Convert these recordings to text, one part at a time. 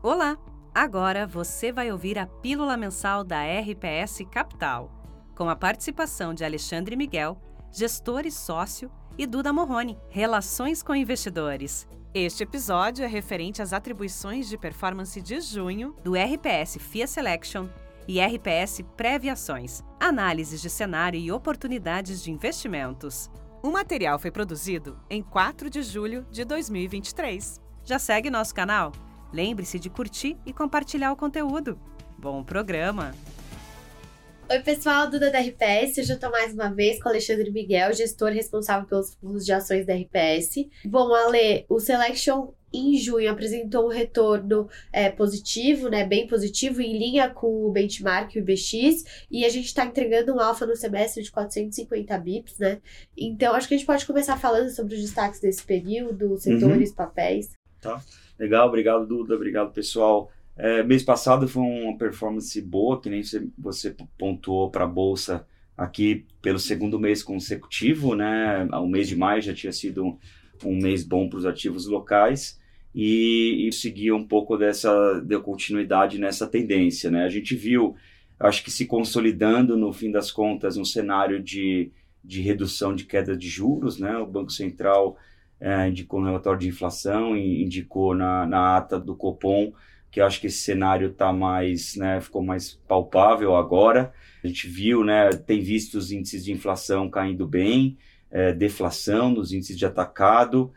Olá! Agora você vai ouvir a pílula mensal da RPS Capital, com a participação de Alexandre Miguel, gestor e sócio, e Duda Morrone, Relações com Investidores. Este episódio é referente às atribuições de performance de junho do RPS FIA Selection e RPS Previações, análises de cenário e oportunidades de investimentos. O material foi produzido em 4 de julho de 2023. Já segue nosso canal? Lembre-se de curtir e compartilhar o conteúdo. Bom programa! Oi, pessoal, Duda da RPS. Hoje eu estou mais uma vez com o Alexandre Miguel, gestor responsável pelos fundos de ações da RPS. Bom, Ale, o Selection em junho apresentou um retorno é, positivo, né, bem positivo, em linha com o benchmark, o IBX, e a gente está entregando um alfa no semestre de 450 bips, né? Então, acho que a gente pode começar falando sobre os destaques desse período, setores, uhum. papéis. Tá. Legal, obrigado Duda, obrigado pessoal. É, mês passado foi uma performance boa, que nem você, pontuou para a Bolsa aqui pelo segundo mês consecutivo, né? O mês de maio já tinha sido um, um mês bom para os ativos locais e, e seguia um pouco dessa, deu continuidade nessa tendência, né? A gente viu, acho que se consolidando no fim das contas, um cenário de, de redução de queda de juros, né? O Banco Central é, indicou no relatório de inflação e indicou na, na ata do Copom que acho que esse cenário tá mais, né, ficou mais palpável agora. A gente viu, né, tem visto os índices de inflação caindo bem, é, deflação nos índices de atacado.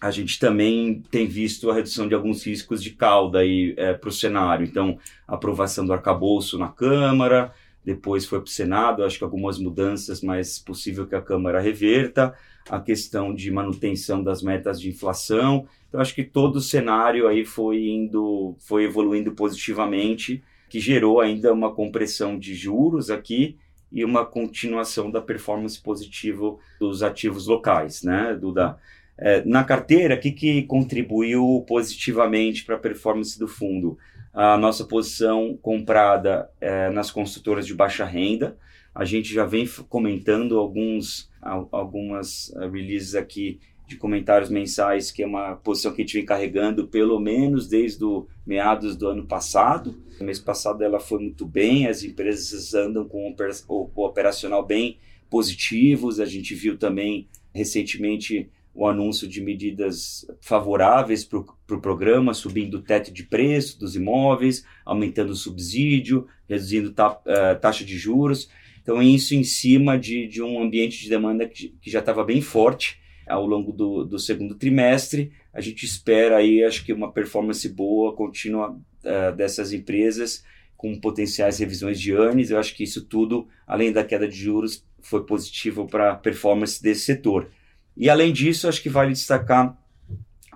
A gente também tem visto a redução de alguns riscos de cauda é, para o cenário. Então, aprovação do arcabouço na Câmara, depois foi para o Senado, acho que algumas mudanças, mas possível que a Câmara reverta a questão de manutenção das metas de inflação. Então, acho que todo o cenário aí foi indo, foi evoluindo positivamente, que gerou ainda uma compressão de juros aqui e uma continuação da performance positiva dos ativos locais, né, Duda? É, na carteira, o que, que contribuiu positivamente para a performance do fundo? A nossa posição comprada é, nas construtoras de baixa renda, a gente já vem comentando alguns, algumas eh, releases aqui de comentários mensais, que é uma posição que a gente vem carregando pelo menos desde o meados do ano passado. No mês passado ela foi muito bem, as empresas andam com o operacional bem positivos. A gente viu também recentemente o anúncio de medidas favoráveis para o pro programa, subindo o teto de preço dos imóveis, aumentando o subsídio, reduzindo ta, uh, taxa de juros. Então, isso em cima de, de um ambiente de demanda que, que já estava bem forte ao longo do, do, segundo trimestre. A gente espera aí, acho que uma performance boa, contínua uh, dessas empresas, com potenciais revisões de earnings. Eu acho que isso tudo, além da queda de juros, foi positivo para a performance desse setor. E além disso, acho que vale destacar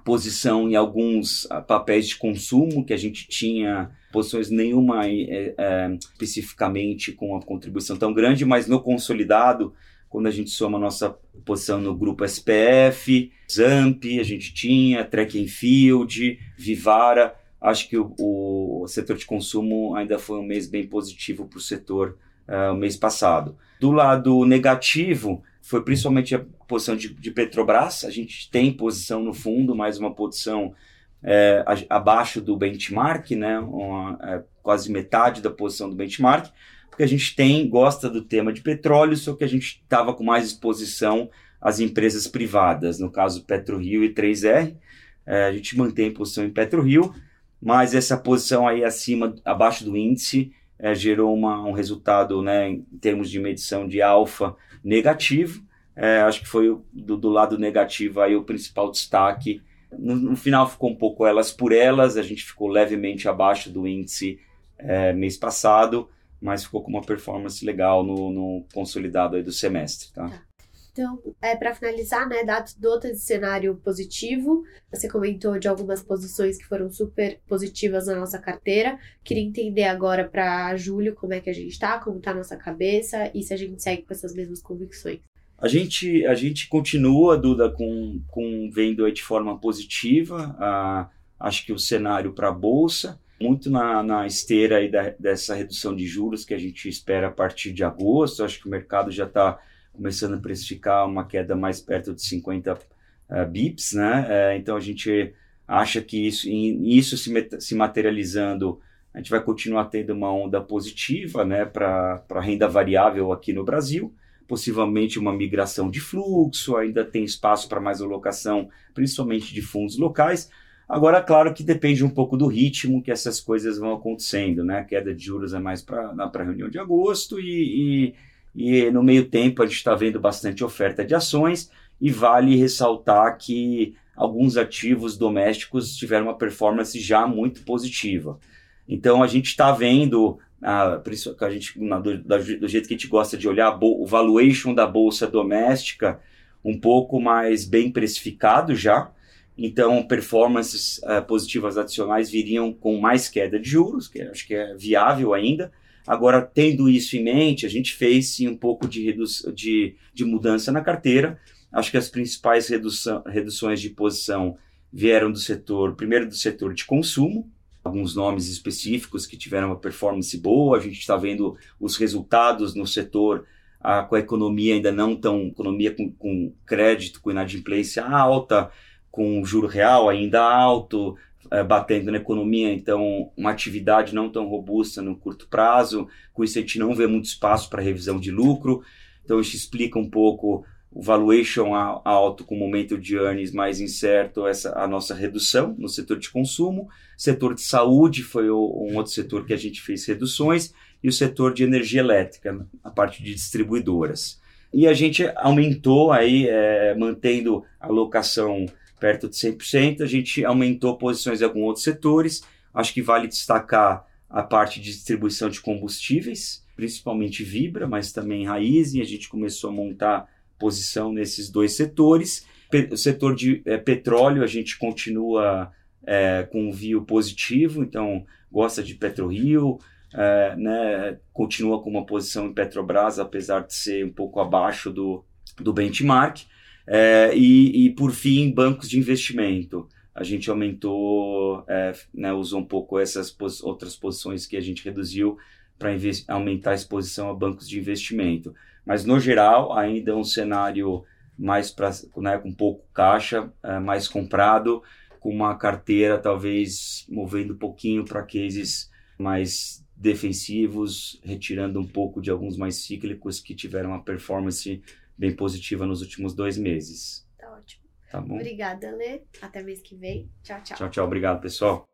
posição em alguns ah, papéis de consumo que a gente tinha posições nenhuma é, é, especificamente com a contribuição tão grande, mas no consolidado, quando a gente soma a nossa posição no grupo SPF, Zamp, a gente tinha, Track and Field, Vivara, acho que o, o, setor de consumo ainda foi um mês bem positivo para o setor uh, o mês passado. Do lado negativo, foi principalmente a posição de, de, Petrobras. A gente tem posição no fundo, mais uma posição é, abaixo do benchmark, né? Uma, é, quase metade da posição do benchmark, porque a gente tem, gosta do tema de petróleo, só que a gente estava com mais exposição às empresas privadas, no caso PetroRio e 3R. É, a gente mantém posição em PetroRio, mas essa posição aí acima, abaixo do índice, é, gerou uma, um resultado, né, em termos de medição de alfa, negativo. É, acho que foi do, do, lado negativo aí o principal destaque. No, no, final ficou um pouco elas por elas, a gente ficou levemente abaixo do índice é, mês passado, mas ficou com uma performance legal no, no consolidado aí do semestre. Tá? tá. Então, é, para finalizar, né, dados do outro cenário positivo, você comentou de algumas posições que foram super positivas na nossa carteira. Queria entender agora para julho como é que a gente está, como está a nossa cabeça e se a gente segue com essas mesmas convicções. A gente, a gente continua, Duda, com, com vendo de forma positiva. a acho que o cenário para a Bolsa, muito na, na esteira aí da, dessa redução de juros que a gente espera a partir de agosto. Acho que o mercado já está começando a precificar uma queda mais perto de 50 uh, bips, né? Uh, então a gente acha que isso, isso se, se materializando, a gente vai continuar tendo uma onda positiva né, para renda variável aqui no Brasil, possivelmente uma migração de fluxo, ainda tem espaço para mais alocação, principalmente de fundos locais. Agora, claro que depende um pouco do ritmo que essas coisas vão acontecendo, né? A queda de juros é mais para a reunião de agosto e, e, e no meio tempo a gente está vendo bastante oferta de ações e vale ressaltar que alguns ativos domésticos tiveram uma performance já muito positiva. Então a gente está vendo, ah, a gente, do, do, jeito que a gente gosta de olhar, o valuation da bolsa doméstica um pouco mais bem precificado já. Então, performances uh, positivas adicionais viriam com mais queda de juros, que acho que é viável ainda. Agora, tendo isso em mente, a gente fez sim um pouco de, de, de mudança na carteira, Acho que as principais redução, reduções de posição vieram do setor, primeiro do setor de consumo, alguns nomes específicos que tiveram uma performance boa, a gente está vendo os resultados no setor a, com a economia ainda não tão, economia com, com crédito, com inadimplência alta, com juro real ainda alto, é, batendo na economia, então uma atividade não tão robusta no curto prazo, com isso a gente não vê muito espaço para revisão de lucro, então isso explica um pouco o valuation alto com momento de earnings mais incerto, essa a nossa redução no setor de consumo. Setor de saúde foi o, um outro setor que a gente fez reduções e o setor de energia elétrica, a parte de distribuidoras. E a gente aumentou aí, é, mantendo a alocação perto de 100%, a gente aumentou posições em alguns outros setores. Acho que vale destacar a parte de distribuição de combustíveis, principalmente Vibra, mas também Raiz, e a gente começou a montar posição nesses dois setores. O setor de é, petróleo, a gente continua é, com um view positivo, então gosta de PetroRio, é, né, continua com uma posição em Petrobras, apesar de ser um pouco abaixo do, do benchmark. É, e, e, por fim, bancos de investimento. A gente aumentou, é, né, usou um pouco essas pos outras posições que a gente reduziu para aumentar a exposição a bancos de investimento. Mas, no geral, ainda é um cenário mais pra, né, com pouco caixa, é, mais comprado, com uma carteira talvez movendo um pouquinho para cases mais defensivos, retirando um pouco de alguns mais cíclicos que tiveram uma performance bem positiva nos últimos dois meses. Tá ótimo. Tá bom? Obrigada, Lê. Até mês que vem. Tchau, tchau. Tchau, tchau. Obrigado, pessoal.